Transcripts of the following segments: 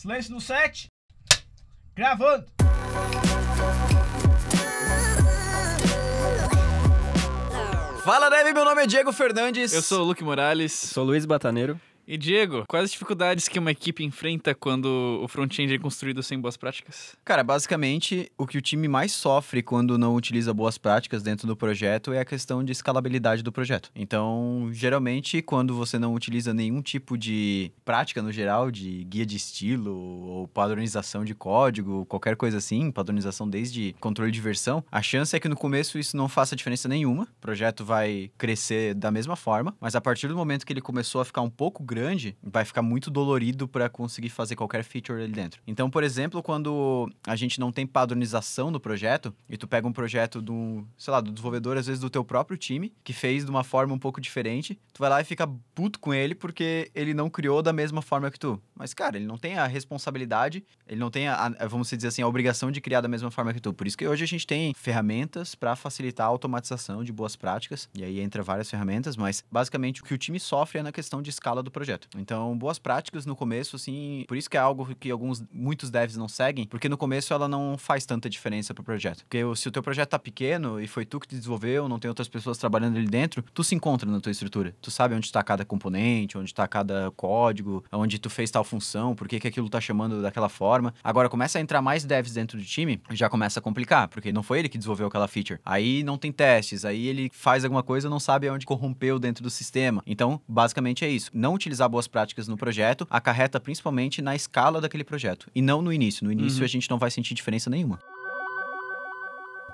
Silêncio no set. Gravando. Fala, Dev, meu nome é Diego Fernandes. Eu sou o Luke Morales. Sou Luiz Bataneiro. E Diego, quais as dificuldades que uma equipe enfrenta quando o front-end é construído sem boas práticas? Cara, basicamente, o que o time mais sofre quando não utiliza boas práticas dentro do projeto é a questão de escalabilidade do projeto. Então, geralmente, quando você não utiliza nenhum tipo de prática no geral, de guia de estilo ou padronização de código, qualquer coisa assim, padronização desde controle de versão, a chance é que no começo isso não faça diferença nenhuma. O projeto vai crescer da mesma forma, mas a partir do momento que ele começou a ficar um pouco grande, grande, vai ficar muito dolorido para conseguir fazer qualquer feature ali dentro. Então, por exemplo, quando a gente não tem padronização no projeto, e tu pega um projeto do, sei lá, do desenvolvedor, às vezes do teu próprio time, que fez de uma forma um pouco diferente, tu vai lá e fica puto com ele porque ele não criou da mesma forma que tu. Mas, cara, ele não tem a responsabilidade, ele não tem a, a vamos dizer assim, a obrigação de criar da mesma forma que tu. Por isso que hoje a gente tem ferramentas para facilitar a automatização de boas práticas, e aí entra várias ferramentas, mas basicamente o que o time sofre é na questão de escala do projeto projeto. Então, boas práticas no começo, assim, por isso que é algo que alguns, muitos devs não seguem, porque no começo ela não faz tanta diferença pro projeto. Porque se o teu projeto tá pequeno e foi tu que desenvolveu, não tem outras pessoas trabalhando ali dentro, tu se encontra na tua estrutura. Tu sabe onde está cada componente, onde está cada código, onde tu fez tal função, por que, que aquilo tá chamando daquela forma. Agora, começa a entrar mais devs dentro do time, já começa a complicar, porque não foi ele que desenvolveu aquela feature. Aí não tem testes, aí ele faz alguma coisa não sabe onde corrompeu dentro do sistema. Então, basicamente é isso. Não utilizar utilizar boas práticas no projeto acarreta principalmente na escala daquele projeto e não no início. No início uhum. a gente não vai sentir diferença nenhuma.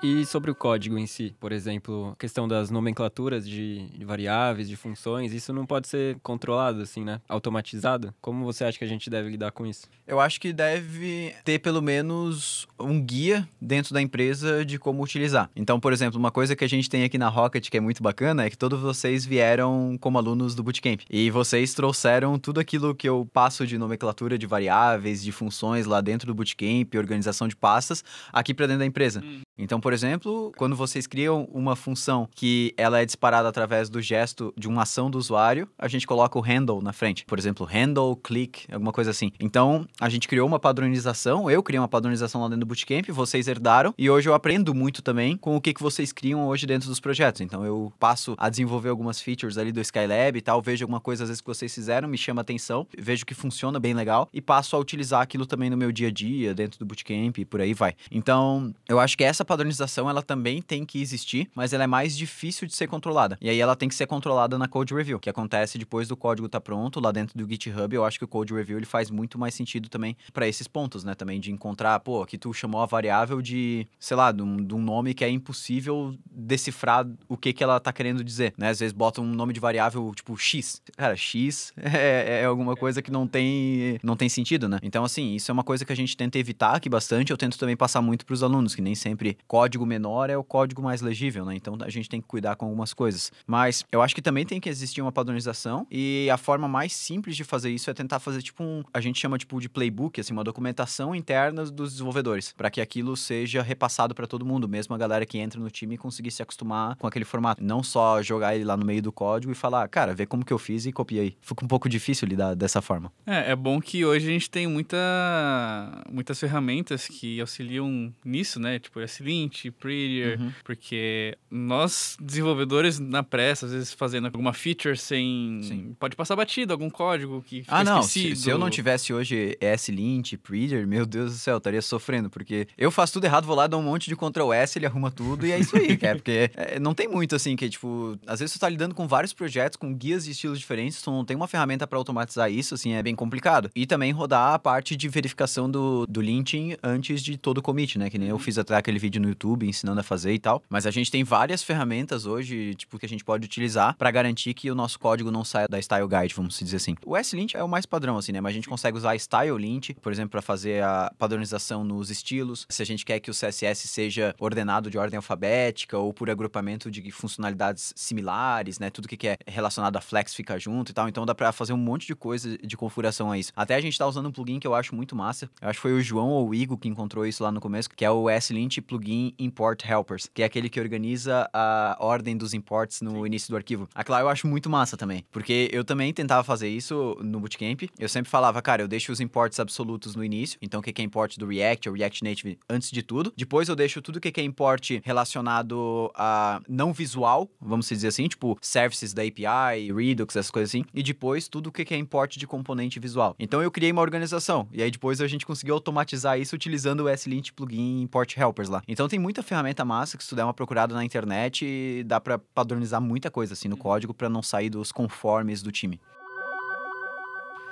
E sobre o código em si, por exemplo, a questão das nomenclaturas de, de, variáveis, de funções, isso não pode ser controlado assim, né? Automatizado? Como você acha que a gente deve lidar com isso? Eu acho que deve ter pelo menos um guia dentro da empresa de como utilizar. Então, por exemplo, uma coisa que a gente tem aqui na Rocket que é muito bacana é que todos vocês vieram como alunos do Bootcamp. E vocês trouxeram tudo aquilo que eu passo de nomenclatura de variáveis, de funções lá dentro do Bootcamp, organização de pastas, aqui para dentro da empresa. Hum. Então, por exemplo, quando vocês criam uma função que ela é disparada através do gesto de uma ação do usuário, a gente coloca o handle na frente. Por exemplo, handle, click, alguma coisa assim. Então, a gente criou uma padronização, eu criei uma padronização lá dentro do Bootcamp, vocês herdaram, e hoje eu aprendo muito também com o que, que vocês criam hoje dentro dos projetos. Então, eu passo a desenvolver algumas features ali do Skylab e tal, vejo alguma coisa às vezes que vocês fizeram, me chama atenção, vejo que funciona bem legal e passo a utilizar aquilo também no meu dia a dia, dentro do Bootcamp e por aí vai. Então, eu acho que essa padronização ela também tem que existir, mas ela é mais difícil de ser controlada. E aí ela tem que ser controlada na code review, que acontece depois do código tá pronto lá dentro do GitHub. Eu acho que o code review ele faz muito mais sentido também para esses pontos, né? Também de encontrar, pô, que tu chamou a variável de, sei lá, de um, de um, nome que é impossível decifrar o que que ela tá querendo dizer, né? Às vezes bota um nome de variável tipo x. Cara, x é, é alguma coisa que não tem não tem sentido, né? Então assim, isso é uma coisa que a gente tenta evitar aqui bastante. Eu tento também passar muito para os alunos que nem sempre código menor é o código mais legível, né? Então a gente tem que cuidar com algumas coisas. Mas eu acho que também tem que existir uma padronização e a forma mais simples de fazer isso é tentar fazer tipo um, a gente chama tipo de playbook, assim, uma documentação interna dos desenvolvedores, para que aquilo seja repassado para todo mundo, mesmo a galera que entra no time conseguir se acostumar com aquele formato, não só jogar ele lá no meio do código e falar, cara, vê como que eu fiz e copiei. Fica um pouco difícil lidar dessa forma. É, é bom que hoje a gente tem muita muitas ferramentas que auxiliam nisso, né? Tipo S-Lint, Prettier, uhum. porque nós, desenvolvedores, na pressa, às vezes fazendo alguma feature sem. Sim. Pode passar batido, algum código que fica Ah, não. Se, se, eu não tivesse hoje S-Lint, Prettier, meu Deus do céu, eu estaria sofrendo, porque eu faço tudo errado, vou lá, dou um monte de Ctrl S, ele arruma tudo e é isso aí, é porque é, não tem muito assim, que tipo, às vezes tu tá lidando com vários projetos, com guias de estilos diferentes, tu não tem uma ferramenta para automatizar isso, assim, é bem complicado. E também rodar a parte de verificação do, do linting antes de todo o commit, né? Que nem eu uhum. fiz até aquele vídeo no YouTube ensinando a fazer e tal. Mas a gente tem várias ferramentas hoje, tipo, que a gente pode utilizar para garantir que o nosso código não saia da Style Guide, vamos dizer assim. O S-Lint é o mais padrão, assim, né? Mas a gente consegue usar Style Lint, por exemplo, para fazer a padronização nos estilos. Se a gente quer que o CSS seja ordenado de ordem alfabética ou por agrupamento de funcionalidades similares, né? Tudo que é relacionado a Flex fica junto e tal. Então dá para fazer um monte de coisa de configuração a isso. Até a gente tá usando um plugin que eu acho muito massa. Eu acho que foi o João ou o Igor que encontrou isso lá no começo, que é o S-Lint Plugin plugin import helpers, que é aquele que organiza a ordem dos imports no Sim. início do arquivo. Aquilo lá eu acho muito massa também, porque eu também tentava fazer isso no Bootcamp. Eu sempre falava, cara, eu deixo os imports absolutos no início, então o que é import do React ou React Native antes de tudo. Depois eu deixo tudo o que é import relacionado a não visual, vamos dizer assim, tipo services da API, Redux, essas coisas assim, e depois tudo o que é import de componente visual. Então eu criei uma organização e aí depois a gente conseguiu automatizar isso utilizando o S-Lint plugin import helpers lá. Então tem muita ferramenta massa que se tu der uma procurada na internet, dá para padronizar muita coisa assim no código para não sair dos conformes do time.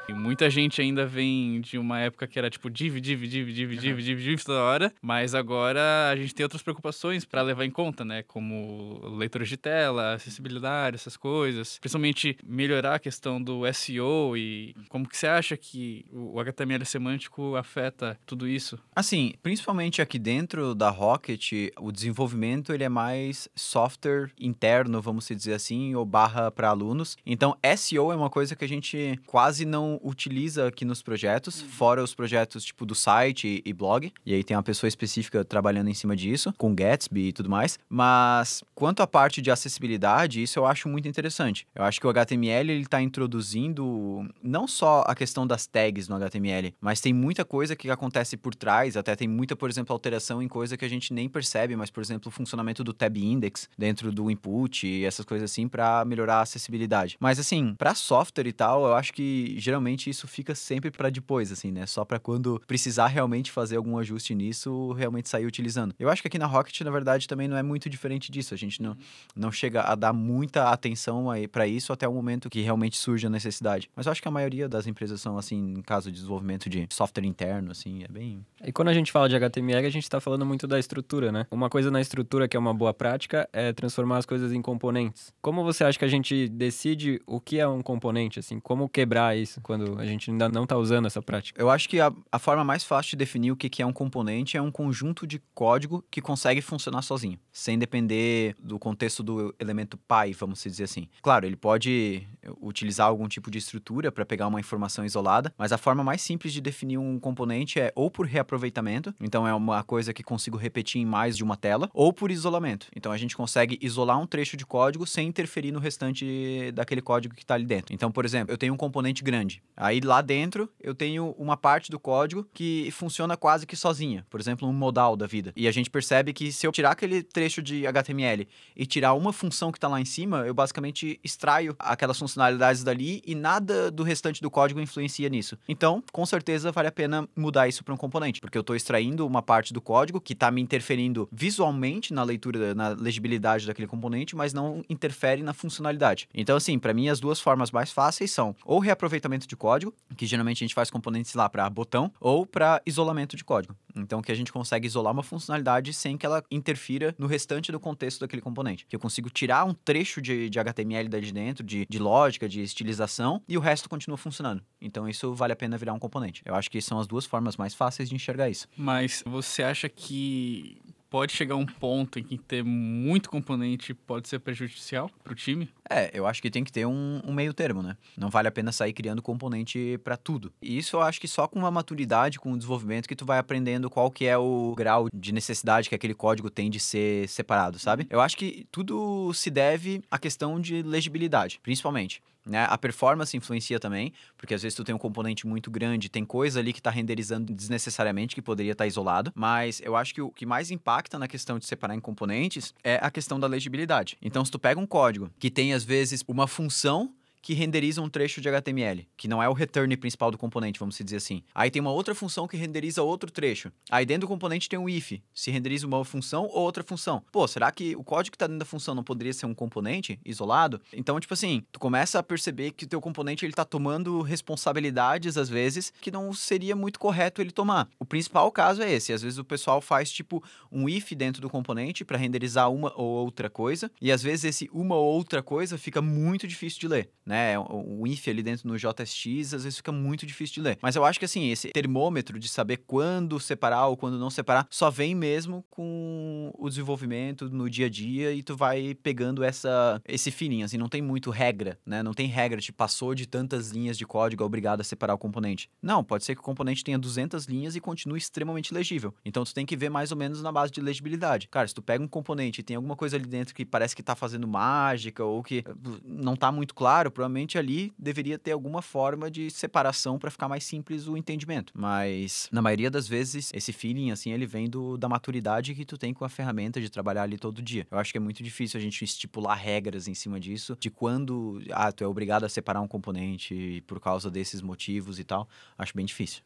E muita gente ainda vem de uma época que era tipo div, div, div, div, div, div, div toda hora, mas agora a gente tem outras preocupações para levar em conta, né? Como leitores de tela, acessibilidade, essas coisas. Principalmente melhorar a questão do SEO e como que você acha que o HTML semântico afeta tudo isso? Assim, principalmente aqui dentro da Rocket, o desenvolvimento ele é mais software interno, vamos dizer assim, ou barra para alunos. Então, SEO é uma coisa que a gente quase não utiliza aqui nos projetos, uhum. fora os projetos tipo do site e, e, blog. E aí tem uma pessoa específica trabalhando em cima disso, com Gatsby e tudo mais. Mas quanto à parte de acessibilidade, isso eu acho muito interessante. Eu acho que o HTML ele está introduzindo não só a questão das tags no HTML, mas tem muita coisa que acontece por trás. Até tem muita, por exemplo, alteração em coisa que a gente nem percebe, mas por exemplo, o funcionamento do tab index dentro do input e essas coisas assim para melhorar a acessibilidade. Mas assim, para software e tal, eu acho que geralmente geralmente isso fica sempre para depois, assim, né? Só para quando precisar realmente fazer algum ajuste nisso, realmente sair utilizando. Eu acho que aqui na Rocket, na verdade, também não é muito diferente disso. A gente não, não chega a dar muita atenção para isso até o momento que realmente surge a necessidade. Mas eu acho que a maioria das empresas são assim, em caso de desenvolvimento de software interno, assim, é bem. E quando a gente fala de HTML, a gente está falando muito da estrutura, né? Uma coisa na estrutura que é uma boa prática é transformar as coisas em componentes. Como você acha que a gente decide o que é um componente, assim? Como quebrar isso? quando a gente ainda não está usando essa prática? Eu acho que a, a forma mais fácil de definir o que, que é um componente é um conjunto de código que consegue funcionar sozinho, sem depender do contexto do elemento pai, vamos dizer assim. Claro, ele pode utilizar algum tipo de estrutura para pegar uma informação isolada, mas a forma mais simples de definir um componente é ou por reaproveitamento, então é uma coisa que consigo repetir em mais de uma tela, ou por isolamento. Então a gente consegue isolar um trecho de código sem interferir no restante daquele código que está ali dentro. Então, por exemplo, eu tenho um componente grande. Aí lá dentro eu tenho uma parte do código que funciona quase que sozinha, por exemplo, um modal da vida. E a gente percebe que se eu tirar aquele trecho de HTML e tirar uma função que está lá em cima, eu basicamente extraio aquelas funcionalidades dali e nada do restante do código influencia nisso. Então, com certeza vale a pena mudar isso para um componente, porque eu estou extraindo uma parte do código que está me interferindo visualmente na leitura, na legibilidade daquele componente, mas não interfere na funcionalidade. Então, assim, para mim as duas formas mais fáceis são ou reaproveitamento de código, que geralmente a gente faz componentes lá para botão, ou para isolamento de código. Então, que a gente consegue isolar uma funcionalidade sem que ela interfira no restante do contexto daquele componente. Que eu consigo tirar um trecho de, de HTML de dentro, de, de lógica, de estilização, e o resto continua funcionando. Então, isso vale a pena virar um componente. Eu acho que são as duas formas mais fáceis de enxergar isso. Mas você acha que pode chegar um ponto em que ter muito componente pode ser prejudicial para o time? É, eu acho que tem que ter um, um, meio termo, né? Não vale a pena sair criando componente para tudo. E isso eu acho que só com a maturidade, com o desenvolvimento, que tu vai aprendendo qual que é o grau de necessidade que aquele código tem de ser separado, sabe? Eu acho que tudo se deve à questão de legibilidade, principalmente. Né? A performance influencia também, porque às vezes tu tem um componente muito grande, tem coisa ali que está renderizando desnecessariamente que poderia estar tá isolado, mas eu acho que o que mais impacta na questão de separar em componentes é a questão da legibilidade. Então, se tu pega um código que tem às vezes uma função que renderiza um trecho de HTML, que não é o return principal do componente, vamos dizer assim. Aí tem uma outra função que renderiza outro trecho. Aí dentro do componente tem um if, se renderiza uma função ou outra função. Pô, será que o código que está dentro da função não poderia ser um componente isolado? Então, tipo assim, tu começa a perceber que o teu componente ele tá tomando responsabilidades às vezes que não seria muito correto ele tomar. O principal caso é esse, às vezes o pessoal faz tipo um if dentro do componente para renderizar uma ou outra coisa, e às vezes esse uma ou outra coisa fica muito difícil de ler, né? Né? O, o if ali dentro no JSX, às vezes fica muito difícil de ler. Mas eu acho que assim, esse termômetro de saber quando separar ou quando não separar, só vem mesmo com o desenvolvimento no dia a dia e tu vai pegando essa esse feeling, assim, não tem muito regra, né? Não tem regra de passou de tantas linhas de código, é obrigado a separar o componente. Não, pode ser que o componente tenha 200 linhas e continue extremamente legível. Então tu tem que ver mais ou menos na base de legibilidade. Cara, se tu pega um componente e tem alguma coisa ali dentro que parece que tá fazendo mágica ou que eh, não tá muito claro, provavelmente ali deveria ter alguma forma de separação para ficar mais simples o entendimento. Mas na maioria das vezes esse feeling assim, ele vem do, da maturidade que tu tem com a ferramenta de trabalhar ali todo dia. Eu acho que é muito difícil a gente estipular regras em cima disso, de quando ah, tu é obrigado a separar um componente por causa desses motivos e tal. Acho bem difícil.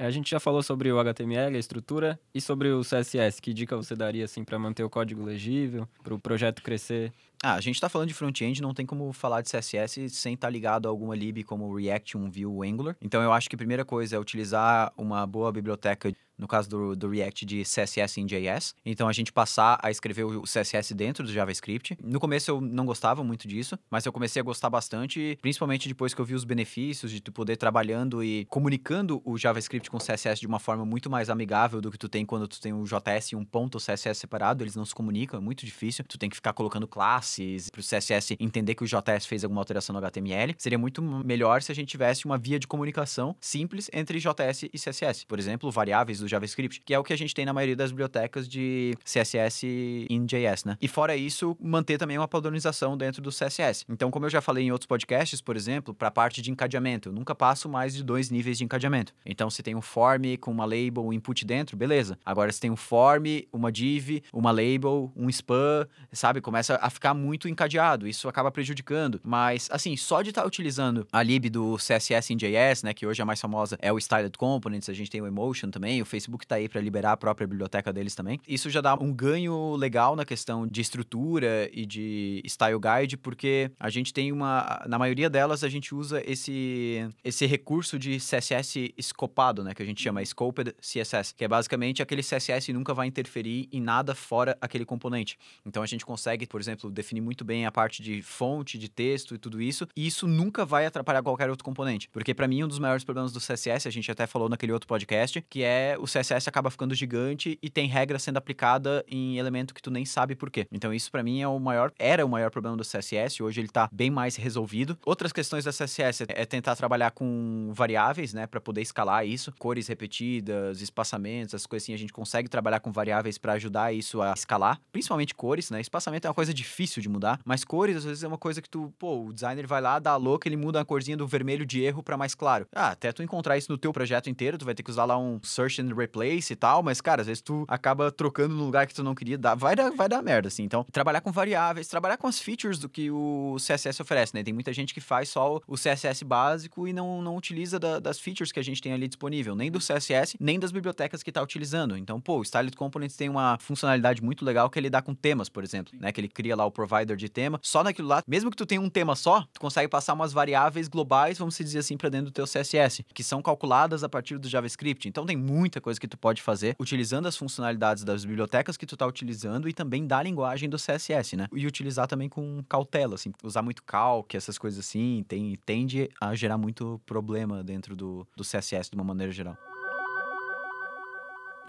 É, a gente já falou sobre o HTML, a estrutura, e sobre o CSS. Que dica você daria assim para manter o código legível, para o projeto crescer? Ah, a gente está falando de front-end, não tem como falar de CSS sem estar tá ligado a alguma lib como React, um Vue, Angular. Então eu acho que a primeira coisa é utilizar uma boa biblioteca no caso do, do React, de CSS em JS. Então a gente passar a escrever o CSS dentro do JavaScript. No começo eu não gostava muito disso, mas eu comecei a gostar bastante, principalmente depois que eu vi os benefícios de tu poder trabalhando e comunicando o JavaScript com o CSS de uma forma muito mais amigável do que tu tem quando tu tem o JS e um ponto CSS separado, eles não se comunicam, é muito difícil. Tu tem que ficar colocando classes para o CSS entender que o JS fez alguma alteração no HTML. Seria muito melhor se a gente tivesse uma via de comunicação simples entre JS e CSS. Por exemplo, variáveis do JavaScript, que é o que a gente tem na maioria das bibliotecas de CSS em JS, né? E fora isso, manter também uma padronização dentro do CSS. Então, como eu já falei em outros podcasts, por exemplo, para a parte de encadeamento, eu nunca passo mais de dois níveis de encadeamento. Então, se tem um form com uma label, um input dentro, beleza. Agora, se tem um form, uma div, uma label, um span, sabe? Começa a ficar muito encadeado. Isso acaba prejudicando. Mas, assim, só de estar tá utilizando a lib do CSS em JS, né? Que hoje é a mais famosa é o Styled Components, a gente tem o Emotion também, o Facebook tá aí para liberar a própria biblioteca deles também. Isso já dá um ganho legal na questão de estrutura e de style guide, porque a gente tem uma. Na maioria delas, a gente usa esse, esse recurso de CSS escopado, né? Que a gente chama Scoped CSS, que é basicamente aquele CSS nunca vai interferir em nada fora aquele componente. Então a gente consegue, por exemplo, definir muito bem a parte de fonte, de texto e tudo isso, e isso nunca vai atrapalhar qualquer outro componente. Porque para mim, um dos maiores problemas do CSS, a gente até falou naquele outro podcast, que é o CSS acaba ficando gigante e tem regra sendo aplicada em elemento que tu nem sabe por quê. Então isso para mim é o maior, era o maior problema do CSS, hoje ele tá bem mais resolvido. Outras questões da CSS é tentar trabalhar com variáveis, né, para poder escalar isso, cores repetidas, espaçamentos, as assim, a gente consegue trabalhar com variáveis para ajudar isso a escalar, principalmente cores, né? Espaçamento é uma coisa difícil de mudar, mas cores às vezes é uma coisa que tu, pô, o designer vai lá, dá a louca, ele muda a corzinha do vermelho de erro para mais claro. Ah, até tu encontrar isso no teu projeto inteiro, tu vai ter que usar lá um search and replace e tal, mas cara, às vezes tu acaba trocando no lugar que tu não queria, dar, vai dar, vai dar merda assim. Então, trabalhar com variáveis, trabalhar com as features do que o CSS oferece, né? Tem muita gente que faz só o CSS básico e não, não utiliza da, das features que a gente tem ali disponível, nem do CSS, nem das bibliotecas que tá utilizando. Então, pô, o Styled Components tem uma funcionalidade muito legal que ele dá com temas, por exemplo, né? Que ele cria lá o provider de tema. Só naquilo lá, mesmo que tu tenha um tema só, tu consegue passar umas variáveis globais, vamos dizer assim, para dentro do teu CSS, que são calculadas a partir do JavaScript. Então tem muita coisa que tu pode fazer utilizando as funcionalidades das bibliotecas que tu tá utilizando e também da linguagem do CSS, né? E utilizar também com cautela, assim, usar muito calc, essas coisas assim, tem, tende a gerar muito problema dentro do, do CSS de uma maneira geral.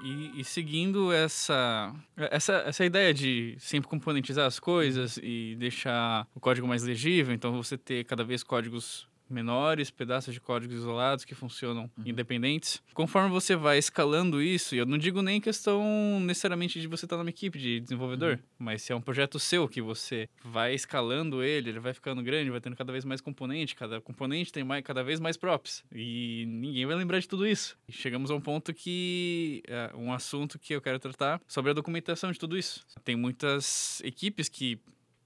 E, e, seguindo essa, essa, essa ideia de sempre componentizar as coisas e deixar o código mais legível, então você ter cada vez códigos menores, pedaços de códigos isolados que funcionam uhum. independentes. Conforme você vai escalando isso, e eu não digo nem questão necessariamente de você estar numa equipe de desenvolvedor, uhum. mas se é um projeto seu que você vai escalando ele, ele vai ficando grande, vai tendo cada vez mais componente, cada componente tem mais, cada vez mais props. E ninguém vai lembrar de tudo isso. E chegamos a um ponto que é um assunto que eu quero tratar sobre a documentação de tudo isso. Tem muitas equipes que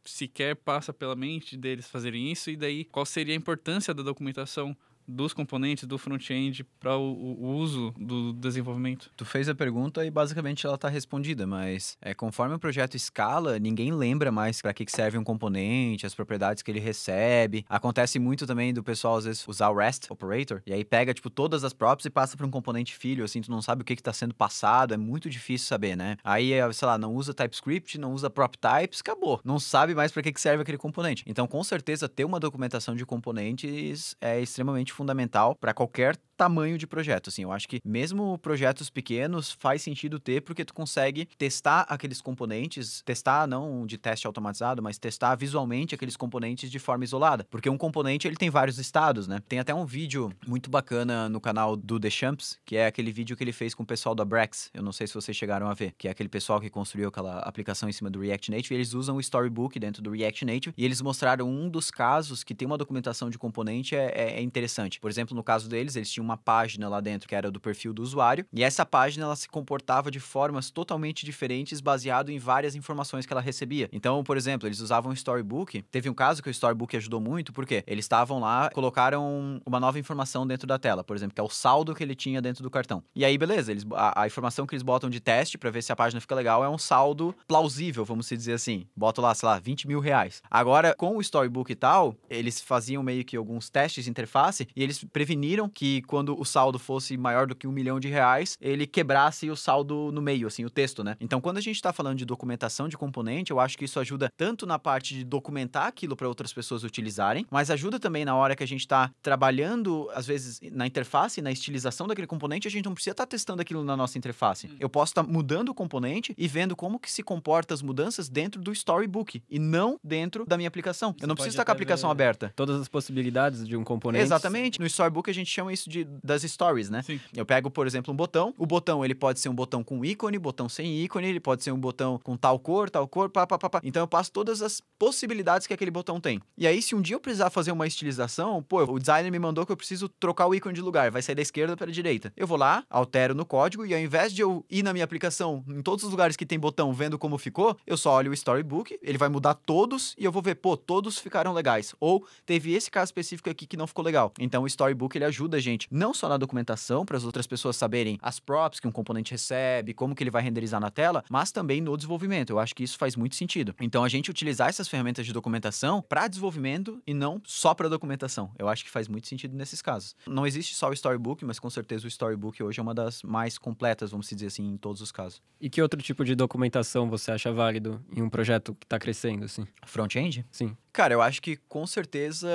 sequer passa pela mente deles fazerem isso, e daí qual seria a importância da documentação dos componentes do front-end para o, o, uso do desenvolvimento? Tu fez a pergunta e basicamente ela está respondida, mas é, conforme o projeto escala, ninguém lembra mais para que serve um componente, as propriedades que ele recebe. Acontece muito também do pessoal às vezes usar o REST operator e aí pega tipo todas as props e passa para um componente filho, assim, tu não sabe o que está sendo passado, é muito difícil saber, né? Aí, sei lá, não usa TypeScript, não usa prop types, acabou. Não sabe mais para que serve aquele componente. Então, com certeza, ter uma documentação de componentes é extremamente fundamental para qualquer tamanho de projeto, assim. Eu acho que mesmo projetos pequenos faz sentido ter porque tu consegue testar aqueles componentes, testar não de teste automatizado, mas testar visualmente aqueles componentes de forma isolada, porque um componente ele tem vários estados, né? Tem até um vídeo muito bacana no canal do The Champs, que é aquele vídeo que ele fez com o pessoal da Brex. Eu não sei se vocês chegaram a ver, que é aquele pessoal que construiu aquela aplicação em cima do React Native, eles usam o Storybook dentro do React Native e eles mostraram um dos casos que tem uma documentação de componente é, é, é interessante. Por exemplo, no caso deles, eles tinham uma página lá dentro que era do perfil do usuário, e essa página ela se comportava de formas totalmente diferentes baseado em várias informações que ela recebia. Então, por exemplo, eles usavam o Storybook. Teve um caso que o Storybook ajudou muito, porque eles estavam lá, colocaram uma nova informação dentro da tela, por exemplo, que é o saldo que ele tinha dentro do cartão. E aí, beleza, eles, a, a informação que eles botam de teste para ver se a página fica legal é um saldo plausível, vamos dizer assim. Boto lá, sei lá, 20 mil reais. Agora, com o Storybook e tal, eles faziam meio que alguns testes de interface e eles preveniram que quando o saldo fosse maior do que um milhão de reais, ele quebrasse o saldo no meio, assim, o texto, né? Então, quando a gente está falando de documentação de componente, eu acho que isso ajuda tanto na parte de documentar aquilo para outras pessoas utilizarem, mas ajuda também na hora que a gente está trabalhando, às vezes, na interface, na estilização daquele componente, a gente não precisa estar tá testando aquilo na nossa interface. Hum. Eu posso estar tá mudando o componente e vendo como que se comporta as mudanças dentro do Storybook e não dentro da minha aplicação. Você eu não preciso estar com a aplicação aberta. Todas as possibilidades de um componente. Exatamente. No Storybook a gente chama isso de das stories, né? Sim. Eu pego, por exemplo, um botão. O botão ele pode ser um botão com ícone, botão sem ícone, ele pode ser um botão com tal cor, tal cor, pá, pá, pá, pá. Então eu passo todas as possibilidades que aquele botão tem. E aí, se um dia eu precisar fazer uma estilização, pô, o designer me mandou que eu preciso trocar o ícone de lugar, vai sair da esquerda para a direita. Eu vou lá, altero no código e ao invés de eu ir na minha aplicação, em todos os lugares que tem botão, vendo como ficou, eu só olho o storybook, ele vai mudar todos e eu vou ver, pô, todos ficaram legais. Ou teve esse caso específico aqui que não ficou legal. Então o storybook ele ajuda a gente não só na documentação para as outras pessoas saberem as props que um componente recebe, como que ele vai renderizar na tela, mas também no desenvolvimento. Eu acho que isso faz muito sentido. Então a gente utilizar essas ferramentas de documentação para desenvolvimento e não só para documentação. Eu acho que faz muito sentido nesses casos. Não existe só o storybook, mas com certeza o storybook hoje é uma das mais completas, vamos dizer assim, em todos os casos. E que outro tipo de documentação você acha válido em um projeto que está crescendo assim? Front-end? Sim. Cara, eu acho que com certeza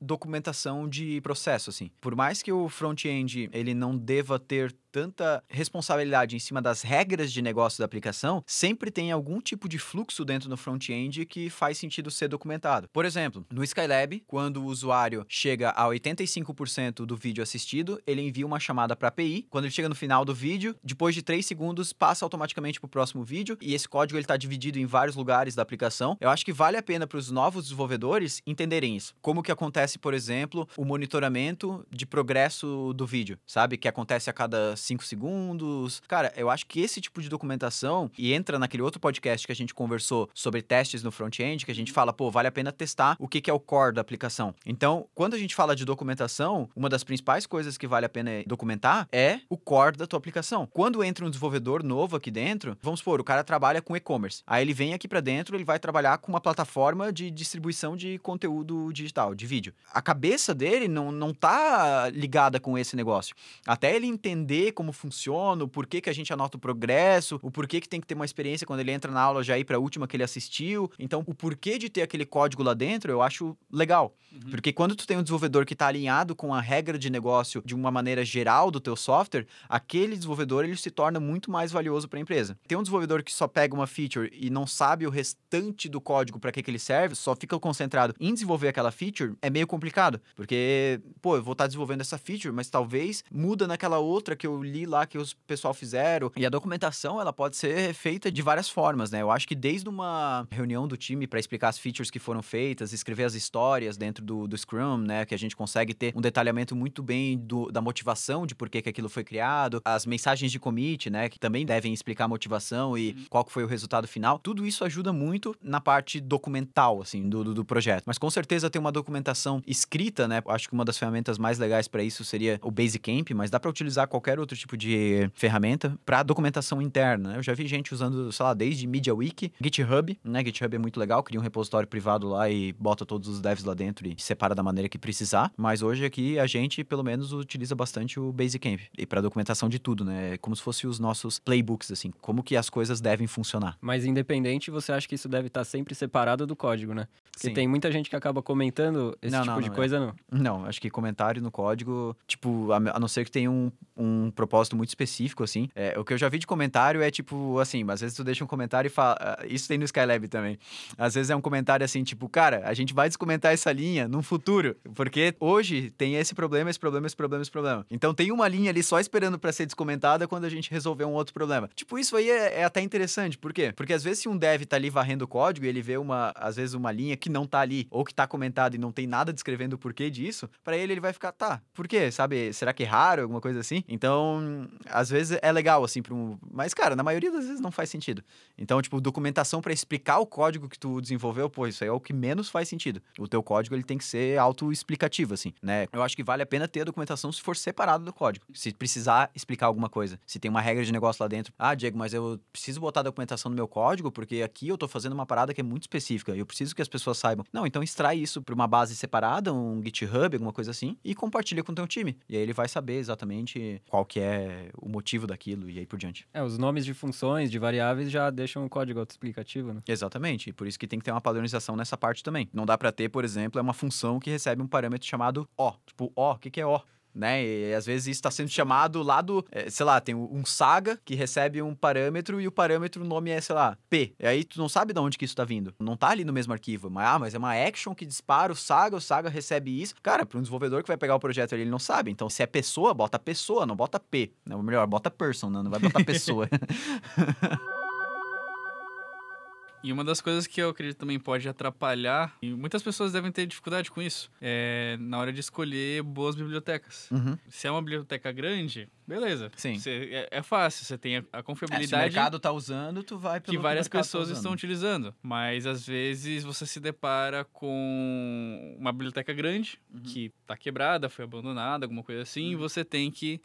documentação de processo, assim. Por mais que o front-end ele não deva ter tanta responsabilidade em cima das regras de negócio da aplicação, sempre tem algum tipo de fluxo dentro do front-end que faz sentido ser documentado. Por exemplo, no Skylab, quando o usuário chega a 85% do vídeo assistido, ele envia uma chamada para a API. Quando ele chega no final do vídeo, depois de 3 segundos, passa automaticamente para o próximo vídeo e esse código está dividido em vários lugares da aplicação. Eu acho que vale a pena para os novos desenvolvedores entenderem isso. Como que acontece, por exemplo, o monitoramento de progresso do vídeo, sabe? Que acontece a cada 5 segundos. Cara, eu acho que esse tipo de documentação, e entra naquele outro podcast que a gente conversou sobre testes no front-end, que a gente fala, pô, vale a pena testar o que, que é o core da aplicação. Então, quando a gente fala de documentação, uma das principais coisas que vale a pena documentar é o core da tua aplicação. Quando entra um desenvolvedor novo aqui dentro, vamos supor, o cara trabalha com e-commerce. Aí ele vem aqui para dentro, ele vai trabalhar com uma plataforma de distribuição de conteúdo digital, de vídeo. A cabeça dele não, não tá ligada com esse negócio. Até ele entender como funciona, o porquê que a gente anota o progresso, o porquê que tem que ter uma experiência quando ele entra na aula já ir para a última que ele assistiu. Então, o porquê de ter aquele código lá dentro, eu acho legal. Uhum. Porque quando tu tem um desenvolvedor que está alinhado com a regra de negócio de uma maneira geral do teu software, aquele desenvolvedor ele se torna muito mais valioso para a empresa. Tem um desenvolvedor que só pega uma feature e não sabe o restante do código para que, que ele serve, só fica concentrado em desenvolver aquela feature, é meio complicado. Porque, pô, eu vou estar tá desenvolvendo essa feature, mas talvez muda naquela outra que eu li lá que os pessoal fizeram. E a documentação, ela pode ser feita de várias formas, né? Eu acho que desde uma reunião do time para explicar as features que foram feitas, escrever as histórias dentro do, do Scrum, né? Que a gente consegue ter um detalhamento muito bem do, da motivação de por que, que aquilo foi criado, as mensagens de commit, né? Que também devem explicar a motivação e uhum. qual foi o resultado final. Tudo isso ajuda muito na parte documental, assim, do, do, do projeto. Mas com certeza tem uma documentação escrita, né? Acho que uma das ferramentas mais legais para isso seria o Basecamp, mas dá para utilizar qualquer outro tipo de ferramenta para documentação interna. Né? Eu já vi gente usando, sei lá, desde MediaWiki, GitHub, né? GitHub é muito legal, cria um repositório privado lá e bota todos os devs lá dentro e separa da maneira que precisar. Mas hoje aqui a gente, pelo menos, utiliza bastante o Basecamp e para documentação de tudo, né? Como se fosse os nossos playbooks, assim, como que as coisas devem funcionar. Mas independente, você acha que isso deve estar sempre separado do código, né? Porque Sim. tem muita gente que acaba comentando esse não, tipo não, de não, coisa, é. não. Não, acho que comentário no código, tipo, a, a não ser que tenha um, um propósito muito específico, assim. É, o que eu já vi de comentário é tipo, assim, às vezes tu deixa um comentário e fala. Ah, isso tem no Skylab também. Às vezes é um comentário assim, tipo, cara, a gente vai descomentar essa linha no futuro, porque hoje tem esse problema, esse problema, esse problema, esse problema. Então tem uma linha ali só esperando para ser descomentada quando a gente resolver um outro problema. Tipo, isso aí é, é, até interessante. Por quê? Porque às vezes se um dev tá ali varrendo o código e ele vê uma, às vezes, uma linha que não tá ali, ou que tá comentado e não tem nada descrevendo o porquê disso, para ele ele vai ficar, tá, por quê? Sabe? Será que é raro? Alguma coisa assim? Então, às vezes é legal, assim, pra um. Mas, cara, na maioria das vezes não faz sentido. Então, tipo, documentação para explicar o código que tu desenvolveu, pô, isso aí é o que menos faz sentido. O teu código ele tem que ser autoexplicativo, assim, né? Eu acho que vale a pena ter a documentação se for separado do código. Se precisar explicar alguma coisa. Se tem uma regra de negócio lá dentro. Ah, Diego, mas eu preciso botar a documentação no meu código porque aqui eu tô fazendo uma parada que é muito específica. Eu preciso que as pessoas saibam. Não, então extrai isso para uma base separada, um GitHub, alguma coisa assim, e compartilha com o teu time. E aí ele vai saber exatamente qual que é o motivo daquilo e aí por diante. É, os nomes de funções, de variáveis já deixam o código autoexplicativo, né? Exatamente. E por isso que tem que ter uma padronização nessa parte também. Não dá para ter, por exemplo, é uma função que recebe um parâmetro chamado O. Tipo, O, o que, que é O? Né? E às vezes isso está sendo chamado lá do, é, sei lá, tem um saga que recebe um parâmetro e o parâmetro, o nome é, sei lá, P. E aí tu não sabe de onde que isso está vindo. Não tá ali no mesmo arquivo. Mas, ah, mas é uma action que dispara o saga, o saga recebe isso. Cara, para um desenvolvedor que vai pegar o projeto ali, ele não sabe. Então, se é pessoa, bota pessoa, não bota P. Né? Ou melhor, bota person, né? não vai botar pessoa. E uma das coisas que eu acredito também pode atrapalhar, e muitas pessoas devem ter dificuldade com isso, é na hora de escolher boas bibliotecas. Uhum. Se é uma biblioteca grande, beleza. Sim. Você, é, é, fácil, você tem a, a confiabilidade. É, se o mercado tá usando, tu vai pelo que várias que tá pessoas tá estão utilizando. Mas às vezes você se depara com uma biblioteca grande uhum. que tá quebrada, foi abandonada, alguma coisa assim, uhum. e você tem que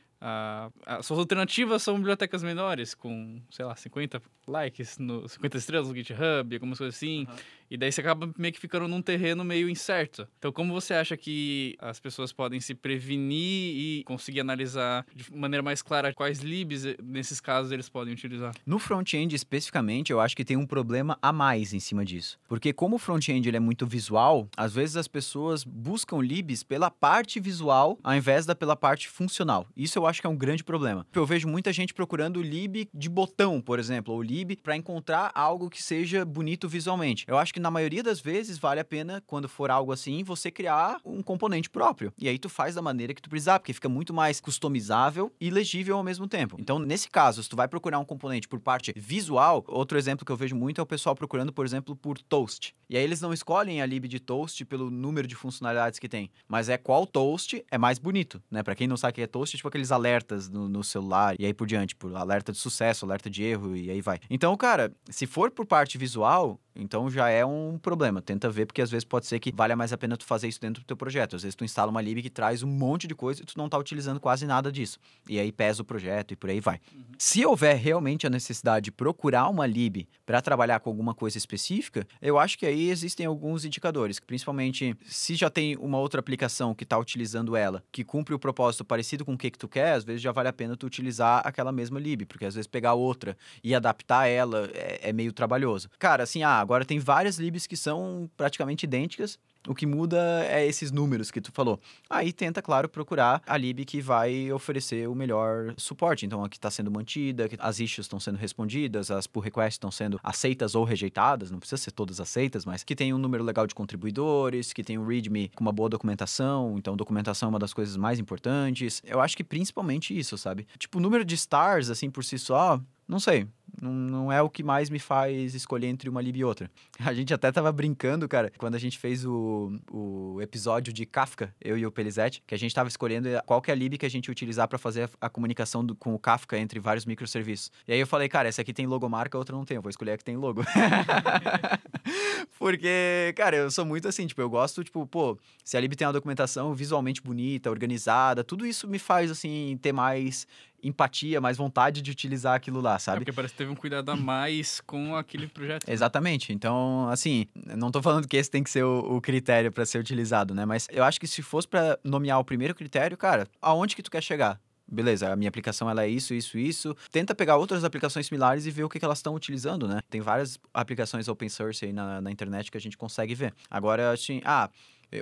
as suas alternativas são bibliotecas menores, com, sei lá, 50 likes, no, 50 estrelas no GitHub, algumas coisas assim. Uhum. E daí você acaba meio que ficando num terreno meio incerto. Então, como você acha que as pessoas podem se prevenir e conseguir analisar de maneira mais clara quais libs, eh, nesses casos, eles podem utilizar? No front-end, especificamente, eu acho que tem um problema a mais em cima disso. Porque como o front-end é muito visual, às vezes as pessoas buscam libs pela parte visual ao invés da pela parte funcional. Isso eu acho que é um grande problema. Eu vejo muita gente procurando lib de botão, por exemplo, ou lib para encontrar algo que seja bonito visualmente. Eu acho que na maioria das vezes vale a pena, quando for algo assim, você criar um componente próprio. E aí tu faz da maneira que tu precisar, porque fica muito mais customizável e legível ao mesmo tempo. Então, nesse caso, se tu vai procurar um componente por parte visual, outro exemplo que eu vejo muito é o pessoal procurando, por exemplo, por toast. E aí eles não escolhem a lib de toast pelo número de funcionalidades que tem, mas é qual toast é mais bonito, né? Para quem não sabe o que é toast, é tipo aqueles alertas no, no celular e aí por diante, por alerta de sucesso, alerta de erro e aí vai. Então, cara, se for por parte visual, então já é um problema. Tenta ver, porque às vezes pode ser que valha mais a pena tu fazer isso dentro do teu projeto. Às vezes tu instala uma lib que traz um monte de coisa e tu não está utilizando quase nada disso. E aí pesa o projeto e por aí vai. Uhum. Se houver realmente a necessidade de procurar uma lib para trabalhar com alguma coisa específica, eu acho que aí existem alguns indicadores, principalmente se já tem uma outra aplicação que está utilizando ela, que cumpre o propósito parecido com o que, que tu quer, às vezes já vale a pena tu utilizar aquela mesma lib, porque às vezes pegar outra e adaptar ela é, é meio trabalhoso. Cara, assim, ah, Agora tem várias libs que são praticamente idênticas. O que muda é esses números que tu falou. Aí tenta, claro, procurar a lib que vai oferecer o melhor suporte. Então, a que está sendo mantida, as issues estão sendo respondidas, as pull requests estão sendo aceitas ou rejeitadas, não precisa ser todas aceitas, mas que tem um número legal de contribuidores, que tem um README com uma boa documentação. Então, documentação é uma das coisas mais importantes. Eu acho que principalmente isso, sabe? Tipo, o número de stars, assim, por si só, não sei. Não, não é o que mais me faz escolher entre uma lib e outra. A gente até tava brincando, cara, quando a gente fez o, o episódio de Kafka, eu e o Pelizete, que a gente tava escolhendo qual que é a lib que a gente utilizar para fazer a, a comunicação do, com o Kafka entre vários microserviços. E aí eu falei, cara, essa aqui tem logomarca, a outra não tem, eu vou escolher a que tem logo. Porque, cara, eu sou muito assim, tipo, eu gosto, tipo, pô, se a lib tem uma documentação visualmente bonita, organizada, tudo isso me faz, assim, ter mais empatia, mais vontade de utilizar aquilo lá, É sabe? porque parece que teve um cuidado a mais com aquele projeto. né? Exatamente. Então, assim, não tô falando que esse tem que ser o, o critério para ser utilizado, né? Mas eu acho que se fosse para nomear o primeiro critério, cara, aonde que tu quer chegar? Beleza, a minha aplicação ela é isso, isso, isso. Tenta pegar outras aplicações similares e ver o que, que elas estão utilizando, né? Tem várias aplicações open source aí na, na internet que a gente consegue ver. Agora, assim, ah,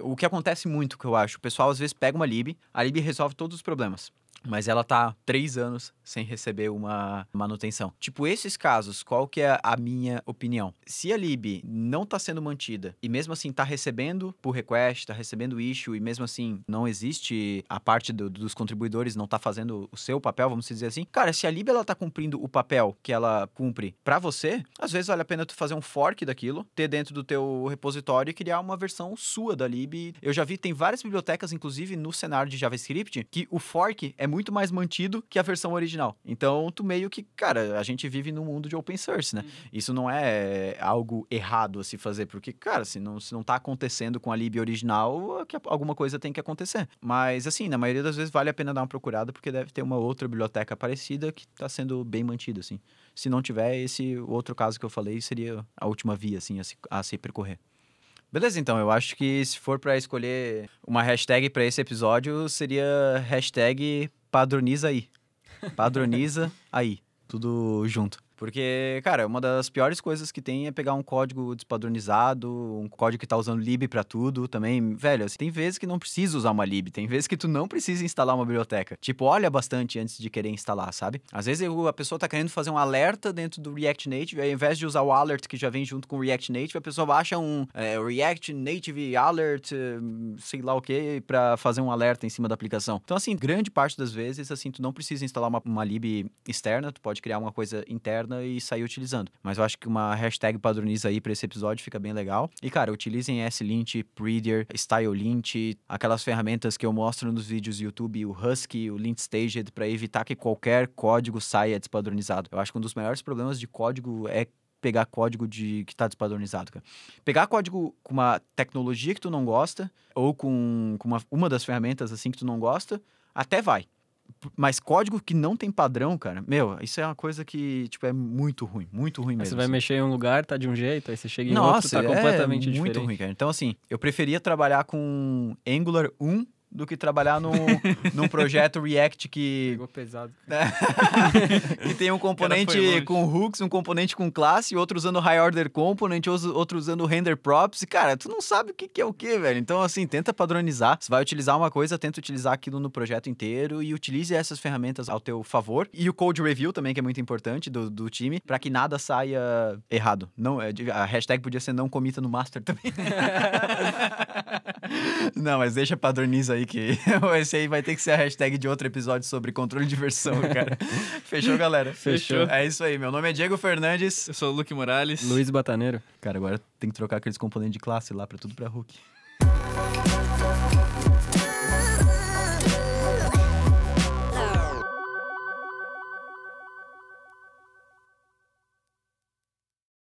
o que acontece muito, que eu acho, o pessoal às vezes pega uma lib, a lib resolve todos os problemas. Mas ela tá três anos sem receber uma manutenção. Tipo, esses casos, qual que é a minha opinião? Se a lib não tá sendo mantida e mesmo assim tá recebendo pull request, tá recebendo issue e mesmo assim não existe a parte do- dos contribuidores não tá fazendo o seu papel, vamos dizer assim. Cara, se a lib ela tá cumprindo o papel que ela cumpre pra você, às vezes vale a pena tu fazer um fork daquilo, ter dentro do teu repositório e criar uma versão sua da lib. Eu já vi, tem várias bibliotecas, inclusive no cenário de JavaScript, que o fork é muito mais mantido que a versão original. Então, tu meio que, cara, a gente vive num mundo de open source, né? Isso não é algo errado a se fazer, porque, cara, se não, se não tá acontecendo com a lib original, que alguma coisa tem que acontecer. Mas, assim, na maioria das vezes vale a pena dar uma procurada, porque deve ter uma outra biblioteca parecida que tá sendo bem mantida, assim. Se não tiver, esse outro caso que eu falei seria a última via, assim, a se, a se percorrer. Beleza, então, eu acho que se for para escolher uma hashtag para esse episódio, seria hashtag padroniza aí. Padroniza aí. Tudo junto. Porque, cara, uma das piores coisas que tem é pegar um código despadronizado, um código que tá usando lib pra tudo também. Velho, assim, tem vezes que não precisa usar uma lib, tem vezes que tu não precisa instalar uma biblioteca. Tipo, olha bastante antes de querer instalar, sabe? Às vezes a pessoa tá querendo fazer um alerta dentro do React Native, ao invés de usar o alert que já vem junto com o React Native, a pessoa baixa um é, React Native Alert, sei lá o que, pra fazer um alerta em cima da aplicação. Então, assim, grande parte das vezes, assim, tu não precisa instalar uma, uma lib externa, tu pode criar uma coisa interna e sair utilizando. Mas eu acho que uma hashtag padroniza aí pra esse episódio fica bem legal. E, cara, utilizem S-Lint, Prettier, StyleLint, aquelas ferramentas que eu mostro nos vídeos do YouTube, o Husky, o Lint Staged, pra evitar que qualquer código saia despadronizado. Eu acho que um dos maiores problemas de código é pegar código de que tá despadronizado, cara. Pegar código com uma tecnologia que tu não gosta, ou com, com uma, uma das ferramentas assim que tu não gosta, até vai. Mas código que não tem padrão, cara, meu, isso é uma coisa que, tipo, é muito ruim, muito ruim Aí mesmo. você vai assim. mexer em um lugar, tá de um jeito, aí você chega em Nossa, outro, tá completamente é diferente. muito ruim, cara. Então, assim, eu preferia trabalhar com Angular 1 do que trabalhar num, num projeto React que Pegou pesado. que tem um componente com hooks, um componente com classe, outro usando high order component, outro usando render props. E, cara, tu não sabe o que, que é o que, velho. Então, assim, tenta padronizar. Se vai utilizar uma coisa, tenta utilizar aquilo no projeto inteiro e utilize essas ferramentas ao teu favor. E o code review também, que é muito importante do, do time, para que nada saia errado. Não, é, a hashtag podia ser não comita no master também. não, mas deixa padroniza aí que esse aí vai ter que ser a hashtag de outro episódio sobre controle de versão, cara. Fechou, galera? Fechou. É isso aí. Meu nome é Diego Fernandes. Eu sou o Luke Morales. Luiz Bataneiro. Cara, agora tem que trocar aqueles componentes de classe lá pra tudo pra Hulk.